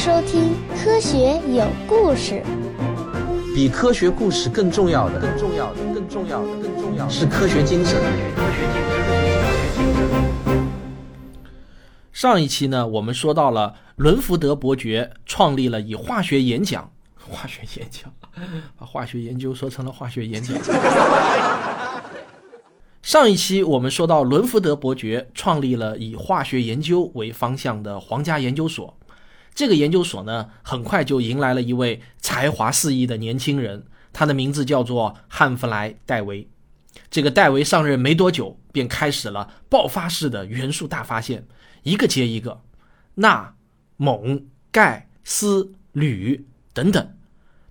收听《科学有故事》。比科学故事更重要的，更重要的，更重要的，更重要的是科学精神。上一期呢，我们说到了伦福德伯爵创立了以化学演讲、化学演讲，把化学研究说成了化学演讲。上一期我们说到伦福德伯爵创立了以化学研究为方向的皇家研究所，这个研究所呢，很快就迎来了一位才华四溢的年轻人，他的名字叫做汉弗莱·戴维。这个戴维上任没多久，便开始了爆发式的元素大发现，一个接一个，钠、锰、钙、锶、铝等等，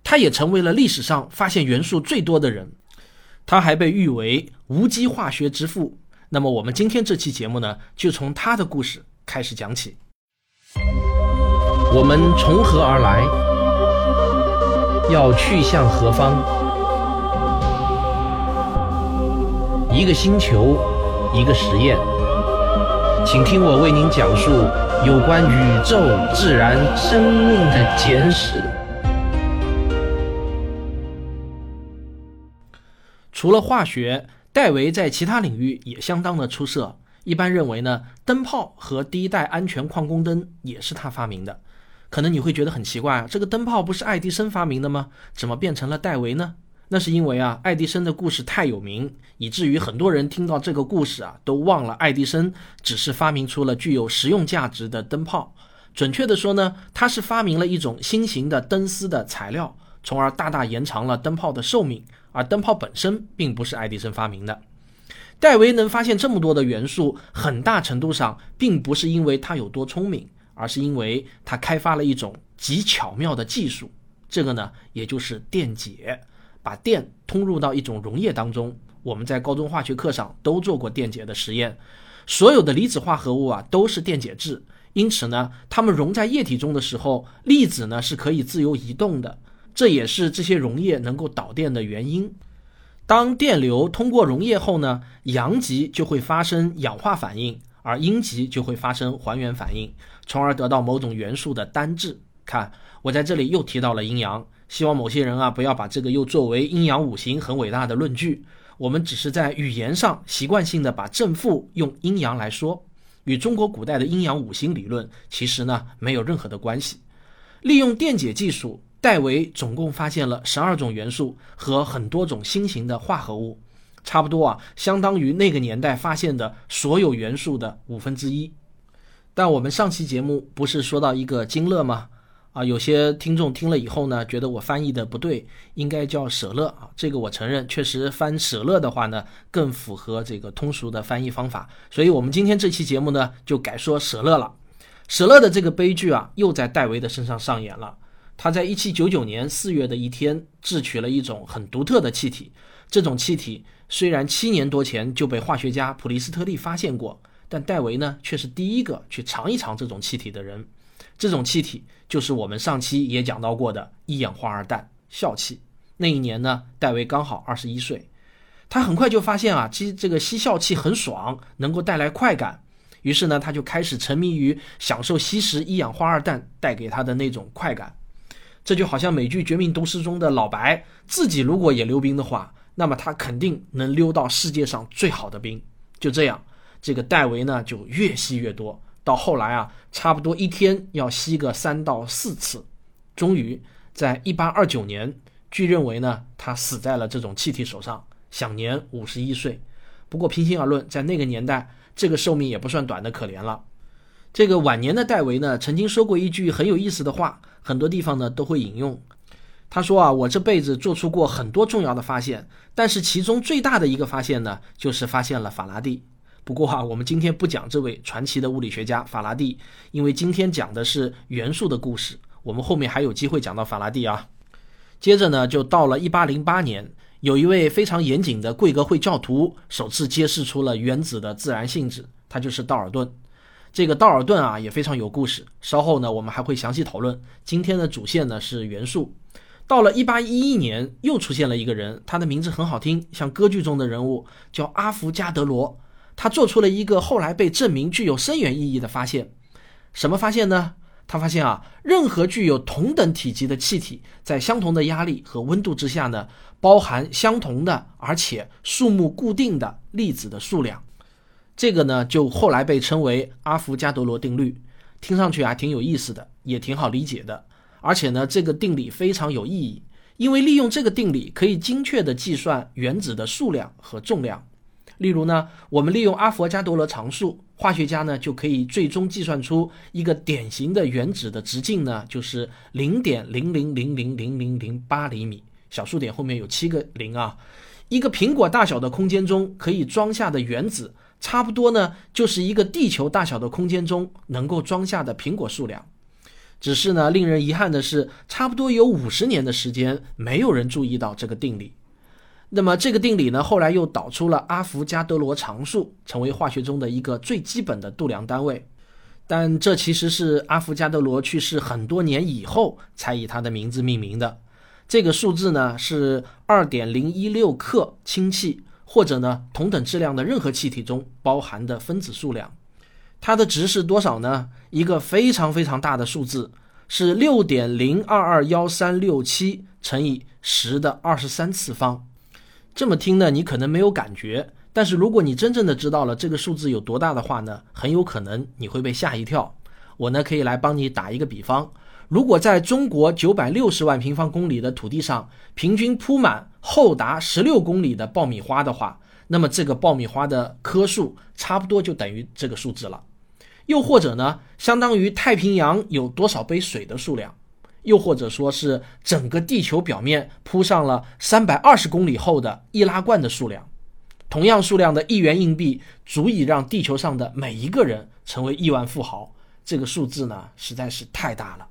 他也成为了历史上发现元素最多的人。他还被誉为无机化学之父。那么，我们今天这期节目呢，就从他的故事开始讲起。我们从何而来？要去向何方？一个星球，一个实验，请听我为您讲述有关宇宙、自然、生命的简史。除了化学，戴维在其他领域也相当的出色。一般认为呢，灯泡和第一代安全矿工灯也是他发明的。可能你会觉得很奇怪啊，这个灯泡不是爱迪生发明的吗？怎么变成了戴维呢？那是因为啊，爱迪生的故事太有名，以至于很多人听到这个故事啊，都忘了爱迪生只是发明出了具有实用价值的灯泡。准确的说呢，他是发明了一种新型的灯丝的材料，从而大大延长了灯泡的寿命。而灯泡本身并不是爱迪生发明的。戴维能发现这么多的元素，很大程度上并不是因为他有多聪明，而是因为他开发了一种极巧妙的技术。这个呢，也就是电解，把电通入到一种溶液当中。我们在高中化学课上都做过电解的实验。所有的离子化合物啊都是电解质，因此呢，它们溶在液体中的时候，粒子呢是可以自由移动的。这也是这些溶液能够导电的原因。当电流通过溶液后呢，阳极就会发生氧化反应，而阴极就会发生还原反应，从而得到某种元素的单质。看，我在这里又提到了阴阳，希望某些人啊不要把这个又作为阴阳五行很伟大的论据。我们只是在语言上习惯性的把正负用阴阳来说，与中国古代的阴阳五行理论其实呢没有任何的关系。利用电解技术。戴维总共发现了十二种元素和很多种新型的化合物，差不多啊，相当于那个年代发现的所有元素的五分之一。但我们上期节目不是说到一个金乐吗？啊，有些听众听了以后呢，觉得我翻译的不对，应该叫舍勒啊。这个我承认，确实翻舍勒的话呢，更符合这个通俗的翻译方法。所以我们今天这期节目呢，就改说舍勒了。舍勒的这个悲剧啊，又在戴维的身上上演了。他在一七九九年四月的一天制取了一种很独特的气体。这种气体虽然七年多前就被化学家普利斯特利发现过，但戴维呢却是第一个去尝一尝这种气体的人。这种气体就是我们上期也讲到过的一氧化二氮笑气。那一年呢，戴维刚好二十一岁。他很快就发现啊，其实这个吸笑气很爽，能够带来快感。于是呢，他就开始沉迷于享受吸食一氧化二氮带给他的那种快感。这就好像美剧《绝命毒师》中的老白，自己如果也溜冰的话，那么他肯定能溜到世界上最好的冰。就这样，这个戴维呢就越吸越多，到后来啊，差不多一天要吸个三到四次。终于，在一八二九年，据认为呢，他死在了这种气体手上，享年五十一岁。不过，平心而论，在那个年代，这个寿命也不算短的可怜了。这个晚年的戴维呢，曾经说过一句很有意思的话，很多地方呢都会引用。他说啊，我这辈子做出过很多重要的发现，但是其中最大的一个发现呢，就是发现了法拉第。不过啊，我们今天不讲这位传奇的物理学家法拉第，因为今天讲的是元素的故事，我们后面还有机会讲到法拉第啊。接着呢，就到了一八零八年，有一位非常严谨的贵格会教徒首次揭示出了原子的自然性质，他就是道尔顿。这个道尔顿啊也非常有故事，稍后呢我们还会详细讨论。今天的主线呢是元素。到了1811年，又出现了一个人，他的名字很好听，像歌剧中的人物，叫阿伏加德罗。他做出了一个后来被证明具有深远意义的发现。什么发现呢？他发现啊，任何具有同等体积的气体，在相同的压力和温度之下呢，包含相同的而且数目固定的粒子的数量。这个呢，就后来被称为阿伏加德罗定律。听上去啊，挺有意思的，也挺好理解的。而且呢，这个定理非常有意义，因为利用这个定理可以精确地计算原子的数量和重量。例如呢，我们利用阿佛加德罗常数，化学家呢就可以最终计算出一个典型的原子的直径呢，就是零点零零零零零零零八厘米，小数点后面有七个零啊。一个苹果大小的空间中可以装下的原子，差不多呢就是一个地球大小的空间中能够装下的苹果数量。只是呢，令人遗憾的是，差不多有五十年的时间，没有人注意到这个定理。那么这个定理呢，后来又导出了阿伏加德罗常数，成为化学中的一个最基本的度量单位。但这其实是阿伏加德罗去世很多年以后才以他的名字命名的。这个数字呢是二点零一六克氢气，或者呢同等质量的任何气体中包含的分子数量。它的值是多少呢？一个非常非常大的数字，是六点零二二幺三六七乘以十的二十三次方。这么听呢，你可能没有感觉，但是如果你真正的知道了这个数字有多大的话呢，很有可能你会被吓一跳。我呢可以来帮你打一个比方，如果在中国九百六十万平方公里的土地上，平均铺满厚达十六公里的爆米花的话，那么这个爆米花的颗数差不多就等于这个数字了。又或者呢，相当于太平洋有多少杯水的数量。又或者说是整个地球表面铺上了三百二十公里厚的易拉罐的数量，同样数量的一元硬币足以让地球上的每一个人成为亿万富豪。这个数字呢，实在是太大了。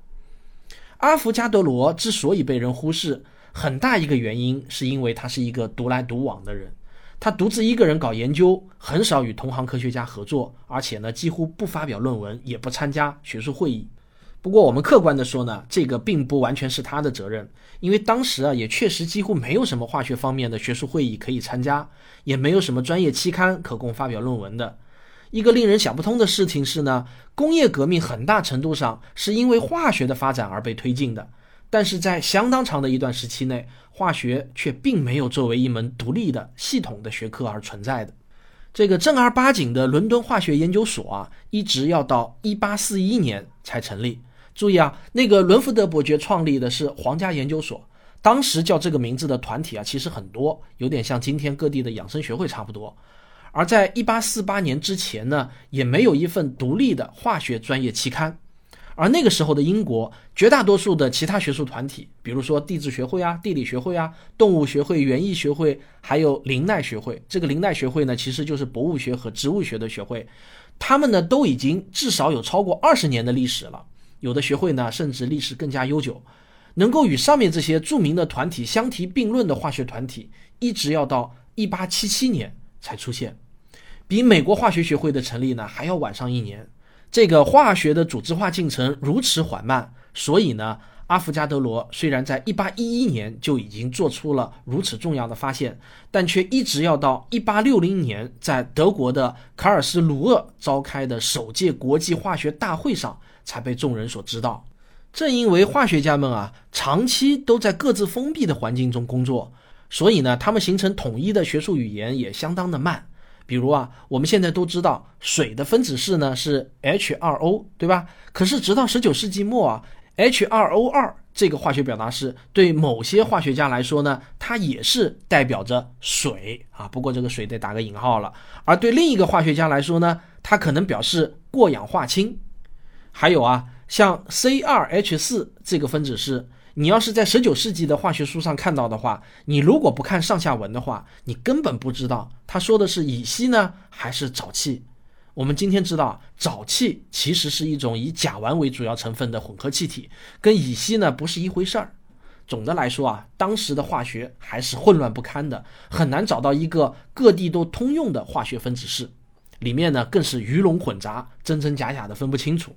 阿伏加德罗之所以被人忽视，很大一个原因是因为他是一个独来独往的人，他独自一个人搞研究，很少与同行科学家合作，而且呢，几乎不发表论文，也不参加学术会议。不过，我们客观的说呢，这个并不完全是他的责任，因为当时啊，也确实几乎没有什么化学方面的学术会议可以参加，也没有什么专业期刊可供发表论文的。一个令人想不通的事情是呢，工业革命很大程度上是因为化学的发展而被推进的，但是在相当长的一段时期内，化学却并没有作为一门独立的系统的学科而存在的。这个正儿八经的伦敦化学研究所啊，一直要到一八四一年才成立。注意啊，那个伦福德伯爵创立的是皇家研究所，当时叫这个名字的团体啊，其实很多，有点像今天各地的养生学会差不多。而在一八四八年之前呢，也没有一份独立的化学专业期刊。而那个时候的英国，绝大多数的其他学术团体，比如说地质学会啊、地理学会啊、动物学会、园艺学会，还有林奈学会，这个林奈学会呢，其实就是博物学和植物学的学会，他们呢都已经至少有超过二十年的历史了。有的学会呢，甚至历史更加悠久，能够与上面这些著名的团体相提并论的化学团体，一直要到一八七七年才出现，比美国化学学会的成立呢还要晚上一年。这个化学的组织化进程如此缓慢，所以呢，阿伏加德罗虽然在一八一一年就已经做出了如此重要的发现，但却一直要到一八六零年，在德国的卡尔斯鲁厄召开的首届国际化学大会上。才被众人所知道。正因为化学家们啊，长期都在各自封闭的环境中工作，所以呢，他们形成统一的学术语言也相当的慢。比如啊，我们现在都知道水的分子式呢是 H2O，对吧？可是直到十九世纪末啊，H2O2 这个化学表达式对某些化学家来说呢，它也是代表着水啊。不过这个水得打个引号了。而对另一个化学家来说呢，它可能表示过氧化氢。还有啊，像 C2H4 这个分子式，你要是在十九世纪的化学书上看到的话，你如果不看上下文的话，你根本不知道他说的是乙烯呢还是沼气。我们今天知道，沼气其实是一种以甲烷为主要成分的混合气体，跟乙烯呢不是一回事儿。总的来说啊，当时的化学还是混乱不堪的，很难找到一个各地都通用的化学分子式，里面呢更是鱼龙混杂，真真假假的分不清楚。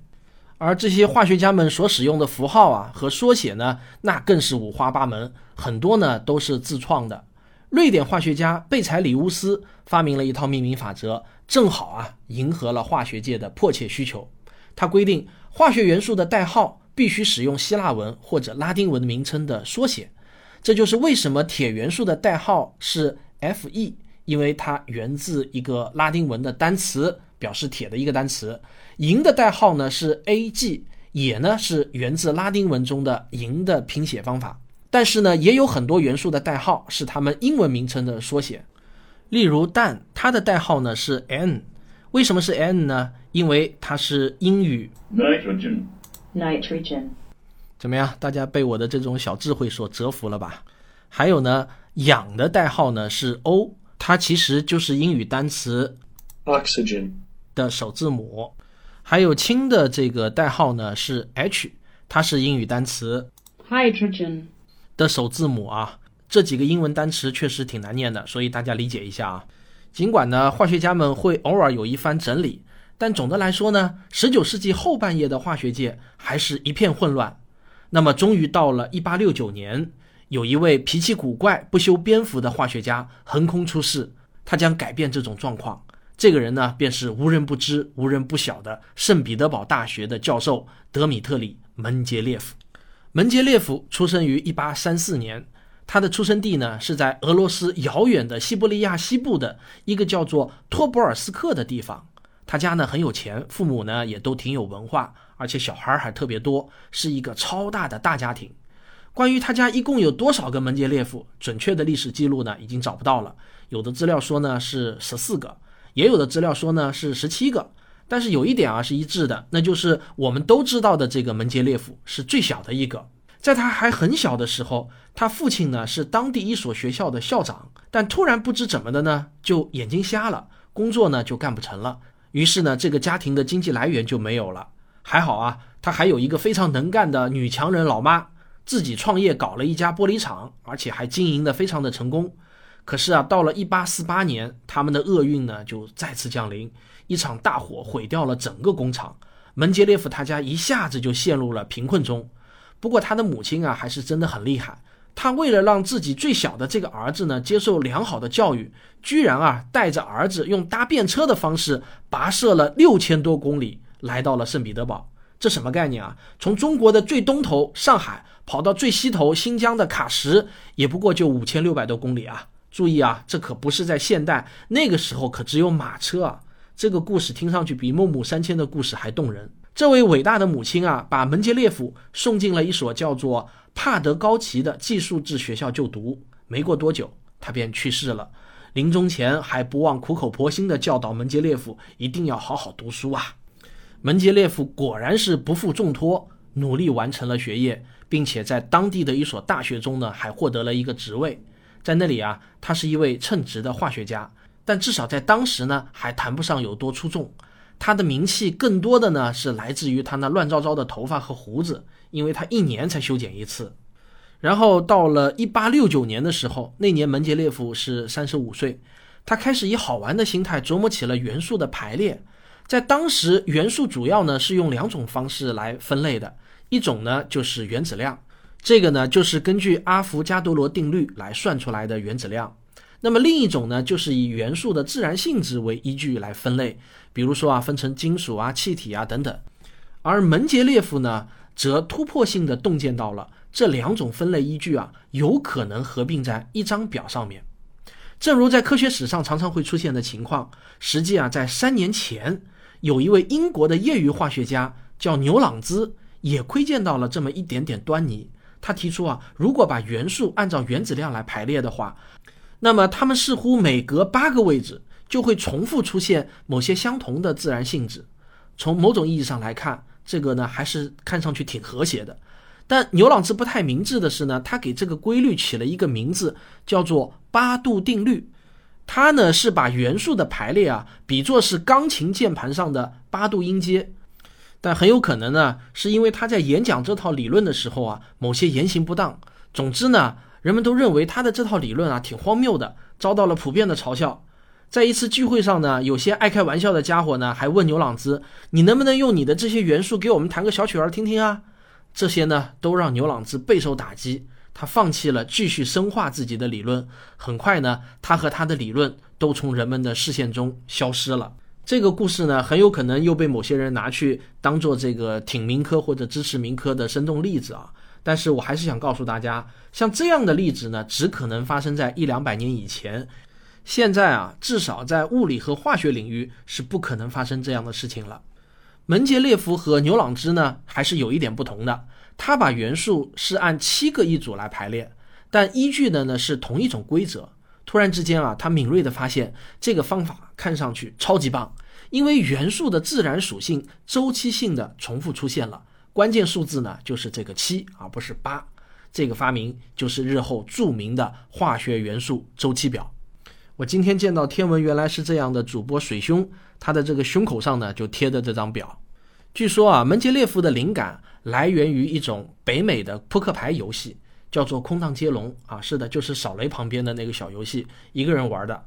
而这些化学家们所使用的符号啊和缩写呢，那更是五花八门，很多呢都是自创的。瑞典化学家贝采里乌斯发明了一套命名法则，正好啊迎合了化学界的迫切需求。他规定化学元素的代号必须使用希腊文或者拉丁文名称的缩写。这就是为什么铁元素的代号是 Fe，因为它源自一个拉丁文的单词，表示铁的一个单词。银的代号呢是 Ag，也呢是源自拉丁文中的银的拼写方法。但是呢，也有很多元素的代号是它们英文名称的缩写。例如氮，它的代号呢是 N。为什么是 N 呢？因为它是英语 nitrogen, nitrogen, 怎么样？大家被我的这种小智慧所折服了吧？还有呢，氧的代号呢是 O，它其实就是英语单词 oxygen, 的首字母。还有氢的这个代号呢是 H，它是英语单词 hydrogen, 的首字母啊。这几个英文单词确实挺难念的，所以大家理解一下啊。尽管呢，化学家们会偶尔有一番整理，但总的来说呢，十九世纪后半叶的化学界还是一片混乱。那么，终于到了一八六九年，有一位脾气古怪、不修边幅的化学家横空出世，他将改变这种状况。这个人呢，便是无人不知、无人不晓的圣彼得堡大学的教授德米特里·门捷列夫。门捷列夫出生于一八三四年。他的出生地呢是在俄罗斯遥远的西伯利亚西部的一个叫做托博尔斯克的地方。他家呢很有钱，父母呢也都挺有文化，而且小孩还特别多，是一个超大的大家庭。关于他家一共有多少个门捷列夫，准确的历史记录呢已经找不到了。有的资料说呢是十四个，也有的资料说呢是十七个。但是有一点啊是一致的，那就是我们都知道的这个门捷列夫是最小的一个。在他还很小的时候，他父亲呢是当地一所学校的校长，但突然不知怎么的呢，就眼睛瞎了，工作呢就干不成了。于是呢，这个家庭的经济来源就没有了。还好啊，他还有一个非常能干的女强人老妈，自己创业搞了一家玻璃厂，而且还经营的非常的成功。可是啊，到了1848年，他们的厄运呢就再次降临，一场大火毁掉了整个工厂，门捷列夫他家一下子就陷入了贫困中。不过他的母亲啊，还是真的很厉害。他为了让自己最小的这个儿子呢接受良好的教育，居然啊带着儿子用搭便车的方式跋涉了六千多公里，来到了圣彼得堡。这什么概念啊？从中国的最东头上海跑到最西头新疆的喀什，也不过就五千六百多公里啊！注意啊，这可不是在现代，那个时候可只有马车啊。这个故事听上去比孟母三迁的故事还动人。这位伟大的母亲啊，把门捷列夫送进了一所叫做帕德高奇的技术制学校就读。没过多久，他便去世了。临终前还不忘苦口婆心地教导门捷列夫一定要好好读书啊。门捷列夫果然是不负重托，努力完成了学业，并且在当地的一所大学中呢，还获得了一个职位。在那里啊，他是一位称职的化学家，但至少在当时呢，还谈不上有多出众。他的名气更多的呢是来自于他那乱糟糟的头发和胡子，因为他一年才修剪一次。然后到了一八六九年的时候，那年门捷列夫是三十五岁，他开始以好玩的心态琢磨起了元素的排列。在当时，元素主要呢是用两种方式来分类的，一种呢就是原子量，这个呢就是根据阿伏加多罗定律来算出来的原子量。那么另一种呢，就是以元素的自然性质为依据来分类，比如说啊，分成金属啊、气体啊等等。而门捷列夫呢，则突破性的洞见到了这两种分类依据啊，有可能合并在一张表上面。正如在科学史上常常会出现的情况，实际啊，在三年前，有一位英国的业余化学家叫牛朗兹，也窥见到了这么一点点端倪。他提出啊，如果把元素按照原子量来排列的话，那么，它们似乎每隔八个位置就会重复出现某些相同的自然性质。从某种意义上来看，这个呢还是看上去挺和谐的。但牛朗兹不太明智的是呢，他给这个规律起了一个名字，叫做八度定律。他呢是把元素的排列啊比作是钢琴键盘上的八度音阶。但很有可能呢，是因为他在演讲这套理论的时候啊，某些言行不当。总之呢。人们都认为他的这套理论啊挺荒谬的，遭到了普遍的嘲笑。在一次聚会上呢，有些爱开玩笑的家伙呢还问牛朗兹：“你能不能用你的这些元素给我们弹个小曲儿听听啊？”这些呢都让牛朗兹备受打击，他放弃了继续深化自己的理论。很快呢，他和他的理论都从人们的视线中消失了。这个故事呢，很有可能又被某些人拿去当做这个挺民科或者支持民科的生动例子啊。但是我还是想告诉大家，像这样的例子呢，只可能发生在一两百年以前。现在啊，至少在物理和化学领域是不可能发生这样的事情了。门捷列夫和牛朗芝呢，还是有一点不同的。他把元素是按七个一组来排列，但依据的呢是同一种规则。突然之间啊，他敏锐地发现这个方法看上去超级棒，因为元素的自然属性周期性的重复出现了。关键数字呢就是这个七，而不是八。这个发明就是日后著名的化学元素周期表。我今天见到天文原来是这样的主播水兄，他的这个胸口上呢就贴着这张表。据说啊，门捷列夫的灵感来源于一种北美的扑克牌游戏，叫做空荡接龙啊。是的，就是扫雷旁边的那个小游戏，一个人玩的。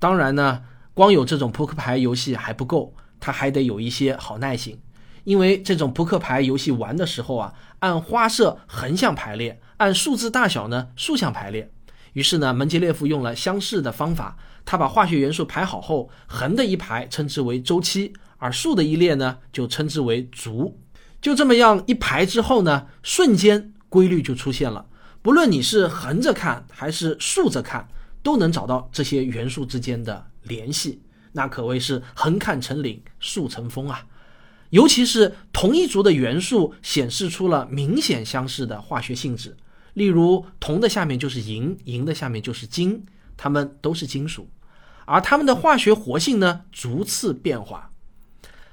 当然呢，光有这种扑克牌游戏还不够，他还得有一些好耐性，因为这种扑克牌游戏玩的时候啊，按花色横向排列，按数字大小呢竖向排列。于是呢，门捷列夫用了相似的方法，他把化学元素排好后，横的一排称之为周期。而竖的一列呢，就称之为族。就这么样一排之后呢，瞬间规律就出现了。不论你是横着看还是竖着看，都能找到这些元素之间的联系。那可谓是横看成岭，竖成峰啊！尤其是同一族的元素显示出了明显相似的化学性质。例如，铜的下面就是银，银的下面就是金，它们都是金属，而它们的化学活性呢，逐次变化。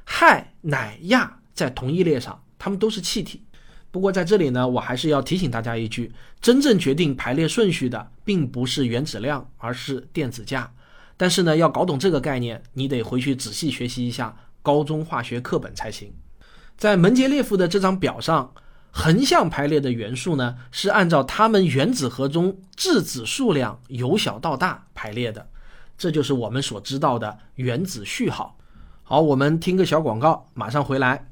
氦、氖、氩在同一列上，它们都是气体。不过在这里呢，我还是要提醒大家一句：真正决定排列顺序的，并不是原子量，而是电子价。但是呢，要搞懂这个概念，你得回去仔细学习一下高中化学课本才行。在门捷列夫的这张表上，横向排列的元素呢，是按照它们原子核中质子数量由小到大排列的，这就是我们所知道的原子序号。好，我们听个小广告，马上回来。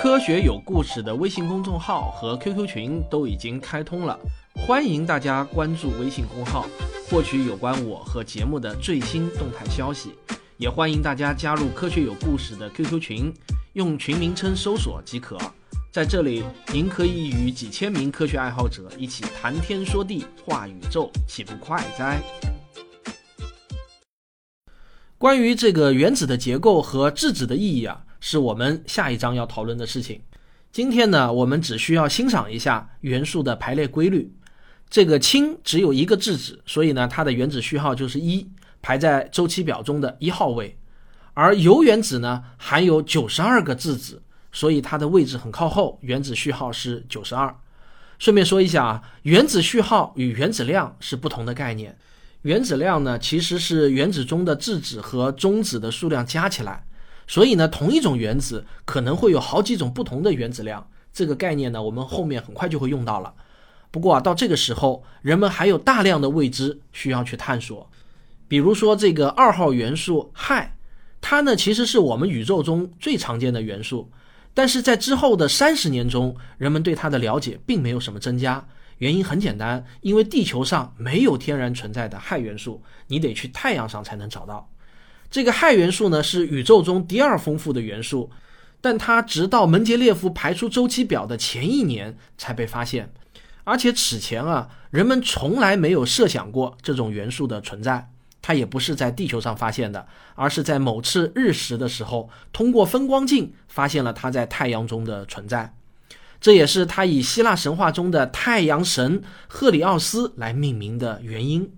科学有故事的微信公众号和 QQ 群都已经开通了，欢迎大家关注微信公号，获取有关我和节目的最新动态消息。也欢迎大家加入科学有故事的 QQ 群，用群名称搜索即可。在这里，您可以与几千名科学爱好者一起谈天说地、话宇宙，岂不快哉？关于这个原子的结构和质子的意义啊，是我们下一章要讨论的事情。今天呢，我们只需要欣赏一下元素的排列规律。这个氢只有一个质子，所以呢，它的原子序号就是一，排在周期表中的一号位。而铀原子呢，含有九十二个质子，所以它的位置很靠后，原子序号是九十二。顺便说一下啊，原子序号与原子量是不同的概念。原子量呢，其实是原子中的质子和中子的数量加起来，所以呢，同一种原子可能会有好几种不同的原子量。这个概念呢，我们后面很快就会用到了。不过啊，到这个时候，人们还有大量的未知需要去探索。比如说这个二号元素氦，它呢其实是我们宇宙中最常见的元素，但是在之后的三十年中，人们对它的了解并没有什么增加。原因很简单，因为地球上没有天然存在的氦元素，你得去太阳上才能找到。这个氦元素呢，是宇宙中第二丰富的元素，但它直到门捷列夫排出周期表的前一年才被发现，而且此前啊，人们从来没有设想过这种元素的存在。它也不是在地球上发现的，而是在某次日食的时候，通过分光镜发现了它在太阳中的存在。这也是他以希腊神话中的太阳神赫里奥斯来命名的原因。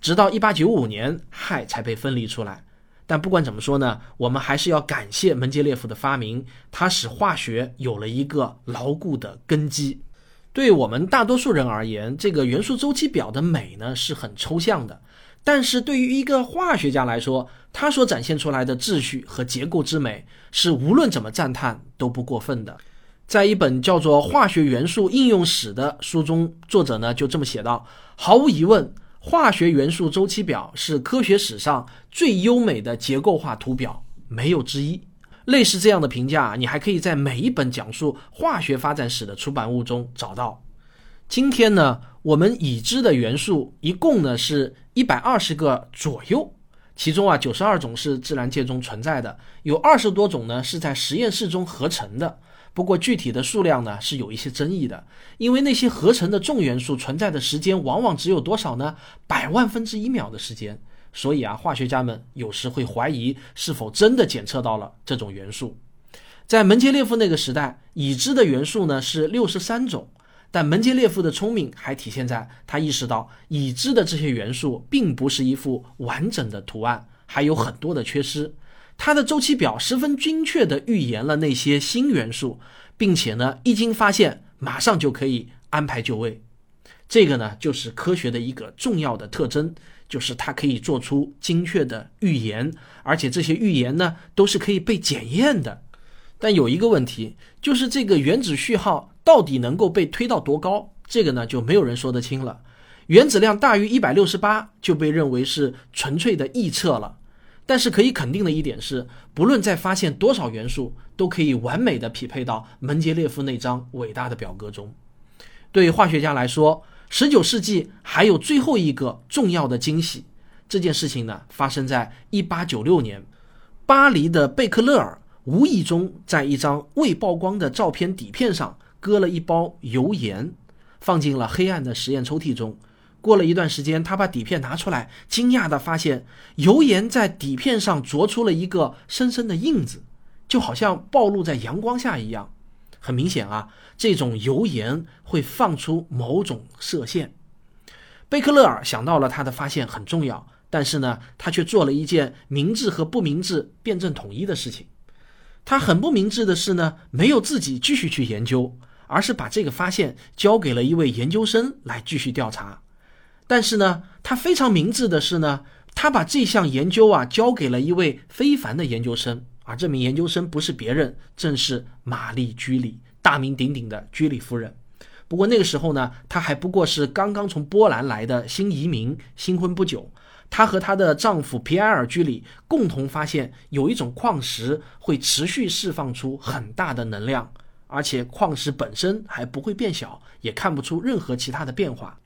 直到1895年，氦才被分离出来。但不管怎么说呢，我们还是要感谢门捷列夫的发明，它使化学有了一个牢固的根基。对我们大多数人而言，这个元素周期表的美呢是很抽象的。但是对于一个化学家来说，他所展现出来的秩序和结构之美，是无论怎么赞叹都不过分的。在一本叫做《化学元素应用史》的书中，作者呢就这么写道：毫无疑问，化学元素周期表是科学史上最优美的结构化图表，没有之一。类似这样的评价，你还可以在每一本讲述化学发展史的出版物中找到。今天呢，我们已知的元素一共呢是一百二十个左右，其中啊九十二种是自然界中存在的，有二十多种呢是在实验室中合成的。不过具体的数量呢是有一些争议的，因为那些合成的重元素存在的时间往往只有多少呢？百万分之一秒的时间。所以啊，化学家们有时会怀疑是否真的检测到了这种元素。在门捷列夫那个时代，已知的元素呢是六十三种，但门捷列夫的聪明还体现在他意识到已知的这些元素并不是一幅完整的图案，还有很多的缺失。它的周期表十分精确地预言了那些新元素，并且呢，一经发现，马上就可以安排就位。这个呢，就是科学的一个重要的特征，就是它可以做出精确的预言，而且这些预言呢，都是可以被检验的。但有一个问题，就是这个原子序号到底能够被推到多高？这个呢，就没有人说得清了。原子量大于一百六十八，就被认为是纯粹的臆测了。但是可以肯定的一点是，不论再发现多少元素，都可以完美的匹配到门捷列夫那张伟大的表格中。对化学家来说，十九世纪还有最后一个重要的惊喜。这件事情呢，发生在一八九六年，巴黎的贝克勒尔无意中在一张未曝光的照片底片上搁了一包油盐，放进了黑暗的实验抽屉中。过了一段时间，他把底片拿出来，惊讶地发现油盐在底片上啄出了一个深深的印子，就好像暴露在阳光下一样。很明显啊，这种油盐会放出某种射线。贝克勒尔想到了他的发现很重要，但是呢，他却做了一件明智和不明智辩证统一的事情。他很不明智的是呢，没有自己继续去研究，而是把这个发现交给了一位研究生来继续调查。但是呢，他非常明智的是呢，他把这项研究啊交给了一位非凡的研究生，而这名研究生不是别人，正是玛丽居里，大名鼎鼎的居里夫人。不过那个时候呢，她还不过是刚刚从波兰来的新移民，新婚不久。她和她的丈夫皮埃尔居里共同发现，有一种矿石会持续释放出很大的能量，而且矿石本身还不会变小，也看不出任何其他的变化。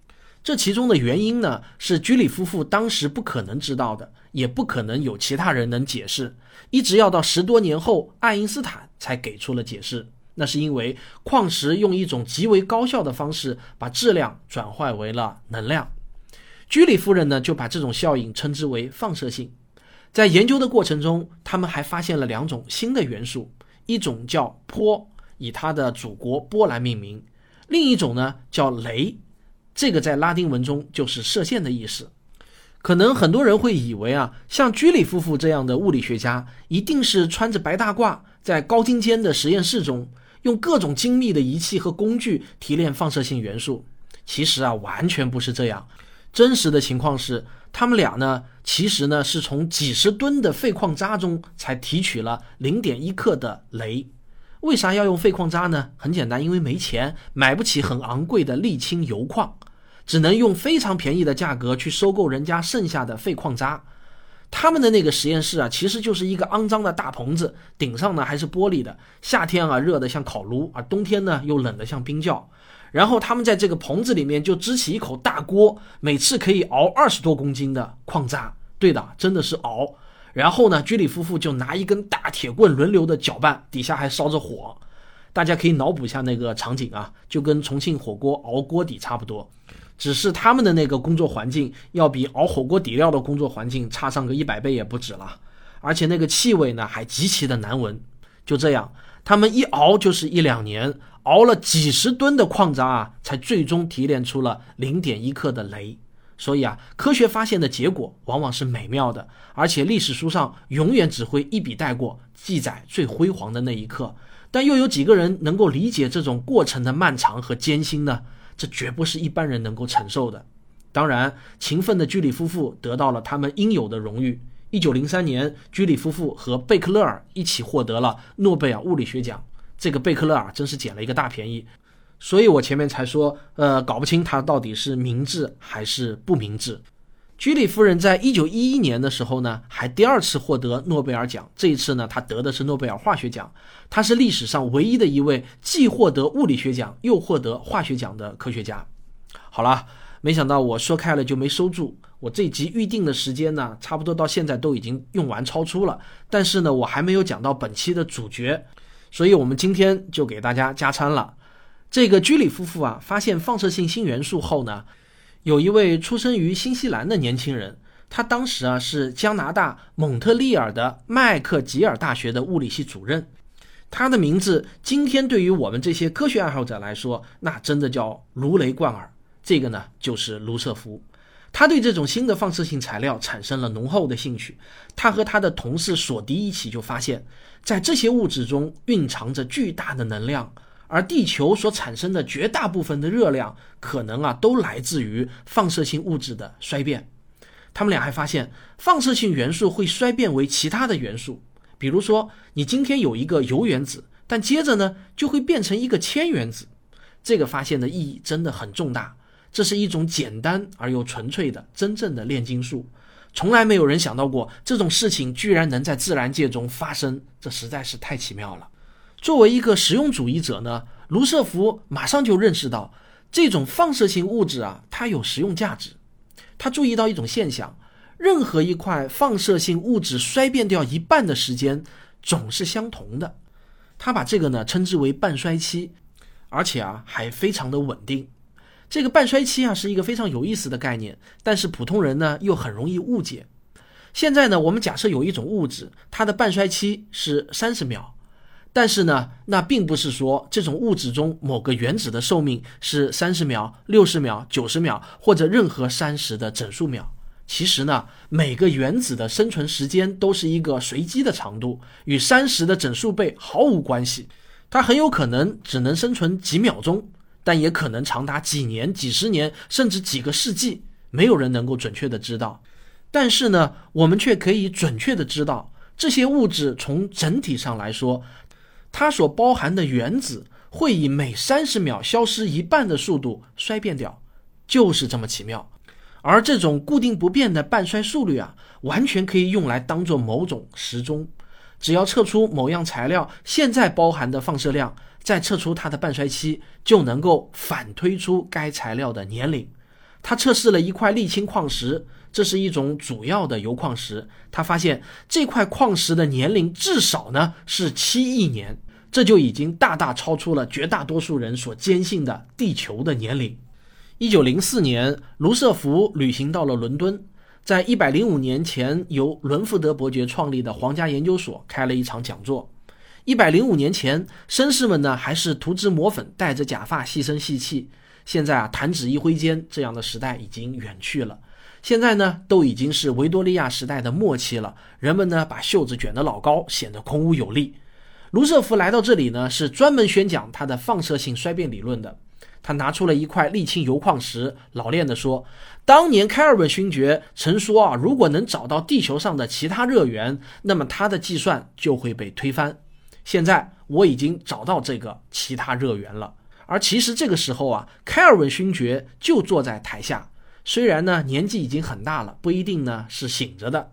这其中的原因呢，是居里夫妇当时不可能知道的，也不可能有其他人能解释。一直要到十多年后，爱因斯坦才给出了解释。那是因为矿石用一种极为高效的方式把质量转换为了能量。居里夫人呢，就把这种效应称之为放射性。在研究的过程中，他们还发现了两种新的元素，一种叫钋，以他的祖国波兰命名；另一种呢叫镭。这个在拉丁文中就是射线的意思，可能很多人会以为啊，像居里夫妇这样的物理学家，一定是穿着白大褂，在高精尖的实验室中，用各种精密的仪器和工具提炼放射性元素。其实啊，完全不是这样。真实的情况是，他们俩呢，其实呢，是从几十吨的废矿渣中才提取了零点一克的镭。为啥要用废矿渣呢？很简单，因为没钱，买不起很昂贵的沥青油矿。只能用非常便宜的价格去收购人家剩下的废矿渣。他们的那个实验室啊，其实就是一个肮脏的大棚子，顶上呢还是玻璃的。夏天啊热得像烤炉，而冬天呢又冷得像冰窖。然后他们在这个棚子里面就支起一口大锅，每次可以熬二十多公斤的矿渣。对的，真的是熬。然后呢，居里夫妇就拿一根大铁棍轮流的搅拌，底下还烧着火。大家可以脑补一下那个场景啊，就跟重庆火锅熬锅底差不多。只是他们的那个工作环境要比熬火锅底料的工作环境差上个一百倍也不止了，而且那个气味呢还极其的难闻。就这样，他们一熬就是一两年，熬了几十吨的矿渣啊，才最终提炼出了零点一克的镭。所以啊，科学发现的结果往往是美妙的，而且历史书上永远只会一笔带过，记载最辉煌的那一刻。但又有几个人能够理解这种过程的漫长和艰辛呢？这绝不是一般人能够承受的。当然，勤奋的居里夫妇得到了他们应有的荣誉。一九零三年，居里夫妇和贝克勒尔一起获得了诺贝尔物理学奖。这个贝克勒尔真是捡了一个大便宜，所以我前面才说，呃，搞不清他到底是明智还是不明智。居里夫人在一九一一年的时候呢，还第二次获得诺贝尔奖。这一次呢，她得的是诺贝尔化学奖。她是历史上唯一的一位既获得物理学奖又获得化学奖的科学家。好了，没想到我说开了就没收住。我这集预定的时间呢，差不多到现在都已经用完超出了，但是呢，我还没有讲到本期的主角，所以我们今天就给大家加餐了。这个居里夫妇啊，发现放射性新元素后呢，有一位出生于新西兰的年轻人，他当时啊是加拿大蒙特利尔的麦克吉尔大学的物理系主任，他的名字今天对于我们这些科学爱好者来说，那真的叫如雷贯耳。这个呢，就是卢瑟福。他对这种新的放射性材料产生了浓厚的兴趣。他和他的同事索迪一起就发现，在这些物质中蕴藏着巨大的能量，而地球所产生的绝大部分的热量，可能啊都来自于放射性物质的衰变。他们俩还发现，放射性元素会衰变为其他的元素，比如说，你今天有一个铀原子，但接着呢就会变成一个铅原子。这个发现的意义真的很重大。这是一种简单而又纯粹的真正的炼金术，从来没有人想到过这种事情居然能在自然界中发生，这实在是太奇妙了。作为一个实用主义者呢，卢瑟福马上就认识到这种放射性物质啊，它有实用价值。他注意到一种现象，任何一块放射性物质衰变掉一半的时间总是相同的，他把这个呢称之为半衰期，而且啊还非常的稳定。这个半衰期啊是一个非常有意思的概念，但是普通人呢又很容易误解。现在呢，我们假设有一种物质，它的半衰期是三十秒，但是呢，那并不是说这种物质中某个原子的寿命是三十秒、六十秒、九十秒或者任何三十的整数秒。其实呢，每个原子的生存时间都是一个随机的长度，与三十的整数倍毫无关系。它很有可能只能生存几秒钟。但也可能长达几年、几十年，甚至几个世纪，没有人能够准确的知道。但是呢，我们却可以准确的知道，这些物质从整体上来说，它所包含的原子会以每三十秒消失一半的速度衰变掉，就是这么奇妙。而这种固定不变的半衰速率啊，完全可以用来当做某种时钟。只要测出某样材料现在包含的放射量。再测出它的半衰期，就能够反推出该材料的年龄。他测试了一块沥青矿石，这是一种主要的铀矿石。他发现这块矿石的年龄至少呢是七亿年，这就已经大大超出了绝大多数人所坚信的地球的年龄。一九零四年，卢瑟福旅行到了伦敦，在一百零五年前由伦福德伯爵创立的皇家研究所开了一场讲座。一百零五年前，绅士们呢还是涂脂抹粉、戴着假发、细声细气。现在啊，弹指一挥间，这样的时代已经远去了。现在呢，都已经是维多利亚时代的末期了。人们呢，把袖子卷得老高，显得孔武有力。卢瑟福来到这里呢，是专门宣讲他的放射性衰变理论的。他拿出了一块沥青铀矿石，老练地说：“当年开尔文勋爵曾说啊，如果能找到地球上的其他热源，那么他的计算就会被推翻。”现在我已经找到这个其他热源了，而其实这个时候啊，开尔文勋爵就坐在台下，虽然呢年纪已经很大了，不一定呢是醒着的。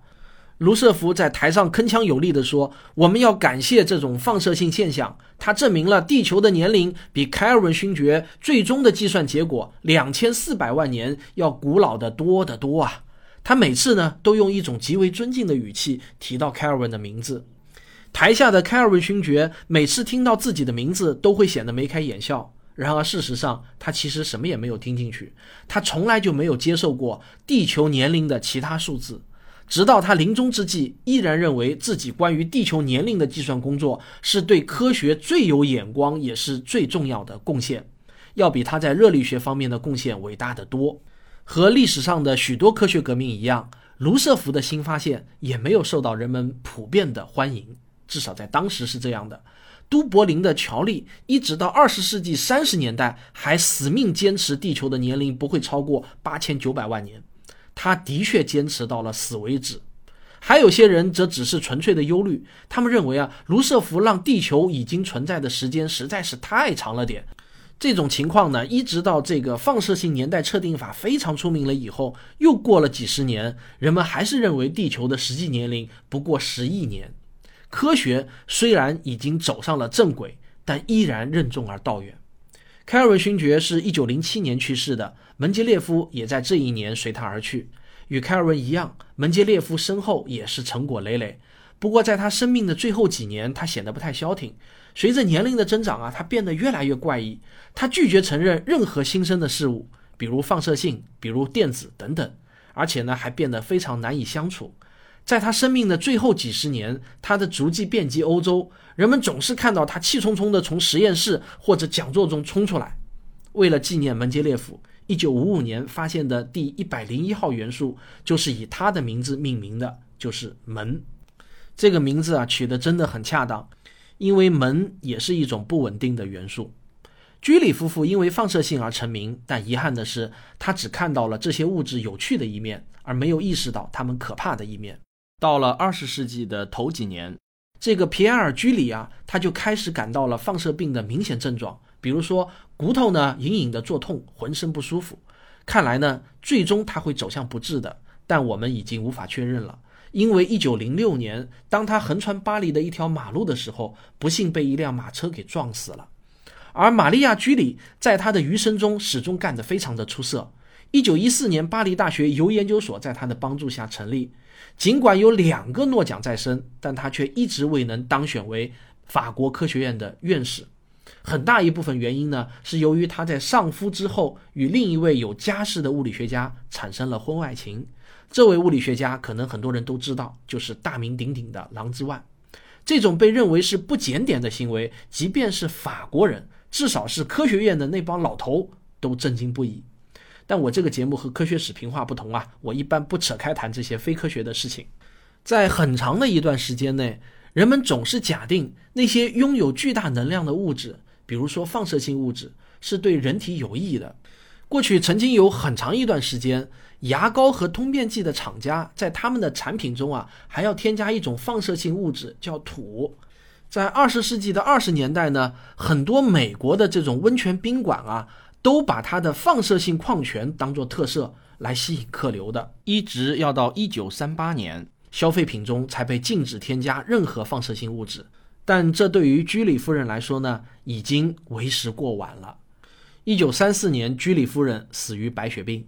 卢瑟福在台上铿锵有力地说：“我们要感谢这种放射性现象，它证明了地球的年龄比凯尔文勋爵最终的计算结果两千四百万年要古老的多得多啊！”他每次呢都用一种极为尊敬的语气提到凯尔文的名字。台下的凯尔文勋爵每次听到自己的名字，都会显得眉开眼笑。然而，事实上，他其实什么也没有听进去。他从来就没有接受过地球年龄的其他数字，直到他临终之际，依然认为自己关于地球年龄的计算工作是对科学最有眼光，也是最重要的贡献，要比他在热力学方面的贡献伟大的多。和历史上的许多科学革命一样，卢瑟福的新发现也没有受到人们普遍的欢迎。至少在当时是这样的。都柏林的乔利一直到二十世纪三十年代还死命坚持地球的年龄不会超过八千九百万年，他的确坚持到了死为止。还有些人则只是纯粹的忧虑，他们认为啊，卢瑟福让地球已经存在的时间实在是太长了点。这种情况呢，一直到这个放射性年代测定法非常出名了以后，又过了几十年，人们还是认为地球的实际年龄不过十亿年。科学虽然已经走上了正轨，但依然任重而道远。凯尔文勋爵是一九零七年去世的，门捷列夫也在这一年随他而去。与凯尔文一样，门捷列夫身后也是成果累累。不过，在他生命的最后几年，他显得不太消停。随着年龄的增长啊，他变得越来越怪异。他拒绝承认任何新生的事物，比如放射性，比如电子等等，而且呢，还变得非常难以相处。在他生命的最后几十年，他的足迹遍及欧洲，人们总是看到他气冲冲地从实验室或者讲座中冲出来。为了纪念门捷列夫，一九五五年发现的第一百零一号元素就是以他的名字命名的，就是门。这个名字啊取得真的很恰当，因为门也是一种不稳定的元素。居里夫妇因为放射性而成名，但遗憾的是，他只看到了这些物质有趣的一面，而没有意识到它们可怕的一面。到了二十世纪的头几年，这个皮埃尔·居里啊，他就开始感到了放射病的明显症状，比如说骨头呢隐隐的作痛，浑身不舒服。看来呢，最终他会走向不治的，但我们已经无法确认了。因为一九零六年，当他横穿巴黎的一条马路的时候，不幸被一辆马车给撞死了。而玛利亚·居里在他的余生中始终干得非常的出色。一九一四年，巴黎大学铀研究所在他的帮助下成立。尽管有两个诺奖在身，但他却一直未能当选为法国科学院的院士。很大一部分原因呢，是由于他在丧夫之后与另一位有家室的物理学家产生了婚外情。这位物理学家可能很多人都知道，就是大名鼎鼎的郎之万。这种被认为是不检点的行为，即便是法国人，至少是科学院的那帮老头都震惊不已。但我这个节目和科学史评话不同啊，我一般不扯开谈这些非科学的事情。在很长的一段时间内，人们总是假定那些拥有巨大能量的物质，比如说放射性物质，是对人体有益的。过去曾经有很长一段时间。牙膏和通便剂的厂家在他们的产品中啊，还要添加一种放射性物质，叫土。在二十世纪的二十年代呢，很多美国的这种温泉宾馆啊，都把它的放射性矿泉当做特色来吸引客流的。一直要到一九三八年，消费品中才被禁止添加任何放射性物质。但这对于居里夫人来说呢，已经为时过晚了。一九三四年，居里夫人死于白血病。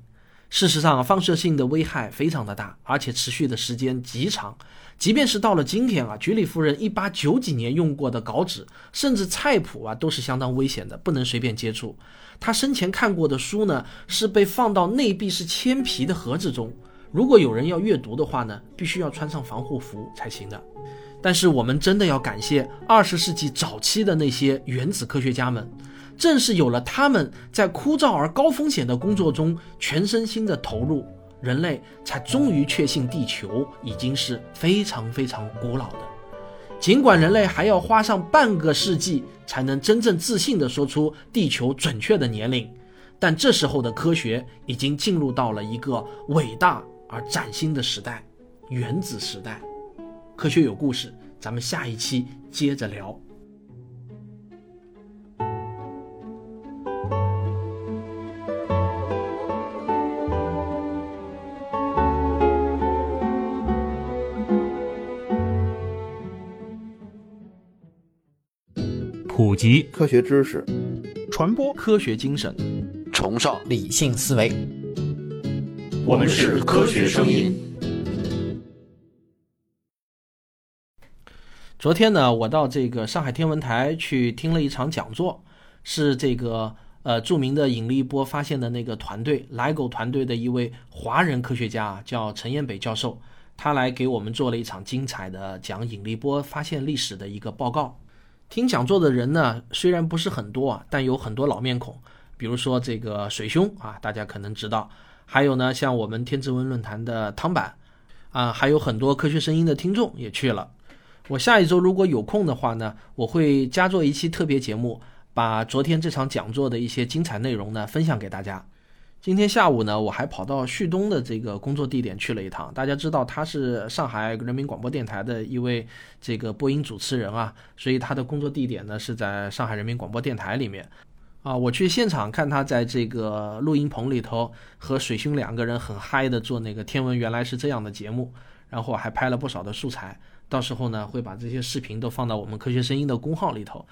事实上，放射性的危害非常的大，而且持续的时间极长。即便是到了今天啊，居里夫人一八九几年用过的稿纸，甚至菜谱啊，都是相当危险的，不能随便接触。他生前看过的书呢，是被放到内壁是铅皮的盒子中。如果有人要阅读的话呢，必须要穿上防护服才行的。但是我们真的要感谢二十世纪早期的那些原子科学家们。正是有了他们在枯燥而高风险的工作中全身心的投入，人类才终于确信地球已经是非常非常古老的。尽管人类还要花上半个世纪才能真正自信地说出地球准确的年龄，但这时候的科学已经进入到了一个伟大而崭新的时代——原子时代。科学有故事，咱们下一期接着聊。普及科学知识，传播科学精神，崇尚理性思维。我们是科学声音。昨天呢，我到这个上海天文台去听了一场讲座，是这个呃著名的引力波发现的那个团队 LIGO 团队的一位华人科学家，叫陈彦北教授，他来给我们做了一场精彩的讲引力波发现历史的一个报告。听讲座的人呢，虽然不是很多啊，但有很多老面孔，比如说这个水兄啊，大家可能知道；还有呢，像我们天之文论坛的汤板啊，还有很多科学声音的听众也去了。我下一周如果有空的话呢，我会加做一期特别节目，把昨天这场讲座的一些精彩内容呢分享给大家。今天下午呢，我还跑到旭东的这个工作地点去了一趟。大家知道他是上海人民广播电台的一位这个播音主持人啊，所以他的工作地点呢是在上海人民广播电台里面。啊，我去现场看他在这个录音棚里头和水兄两个人很嗨的做那个《天文原来是这样的》节目，然后还拍了不少的素材。到时候呢会把这些视频都放到我们科学声音的公号里头。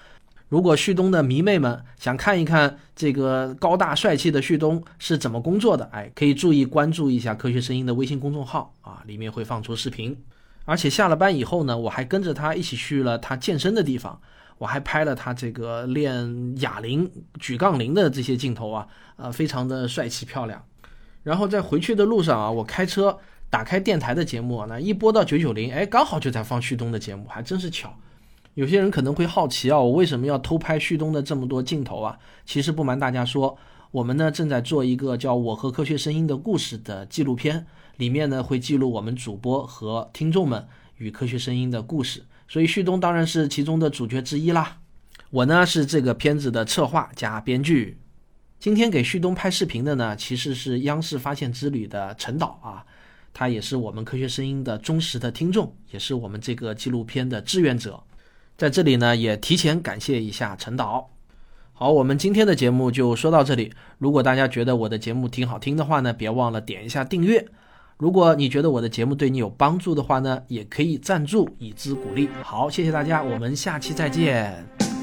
如果旭东的迷妹们想看一看这个高大帅气的旭东是怎么工作的，哎，可以注意关注一下科学声音的微信公众号啊，里面会放出视频。而且下了班以后呢，我还跟着他一起去了他健身的地方，我还拍了他这个练哑铃、举杠铃的这些镜头啊，呃，非常的帅气漂亮。然后在回去的路上啊，我开车打开电台的节目，那一播到九九零，哎，刚好就在放旭东的节目，还真是巧。有些人可能会好奇啊，我为什么要偷拍旭东的这么多镜头啊？其实不瞒大家说，我们呢正在做一个叫《我和科学声音的故事》的纪录片。里面呢会记录我们主播和听众们与科学声音的故事，所以旭东当然是其中的主角之一啦。我呢是这个片子的策划加编剧。今天给旭东拍视频的呢，其实是央视发现之旅的陈导啊，他也是我们科学声音的忠实的听众，也是我们这个纪录片的志愿者。在这里呢，也提前感谢一下陈导。好，我们今天的节目就说到这里。如果大家觉得我的节目挺好听的话呢，别忘了点一下订阅。如果你觉得我的节目对你有帮助的话呢，也可以赞助以资鼓励。好，谢谢大家，我们下期再见。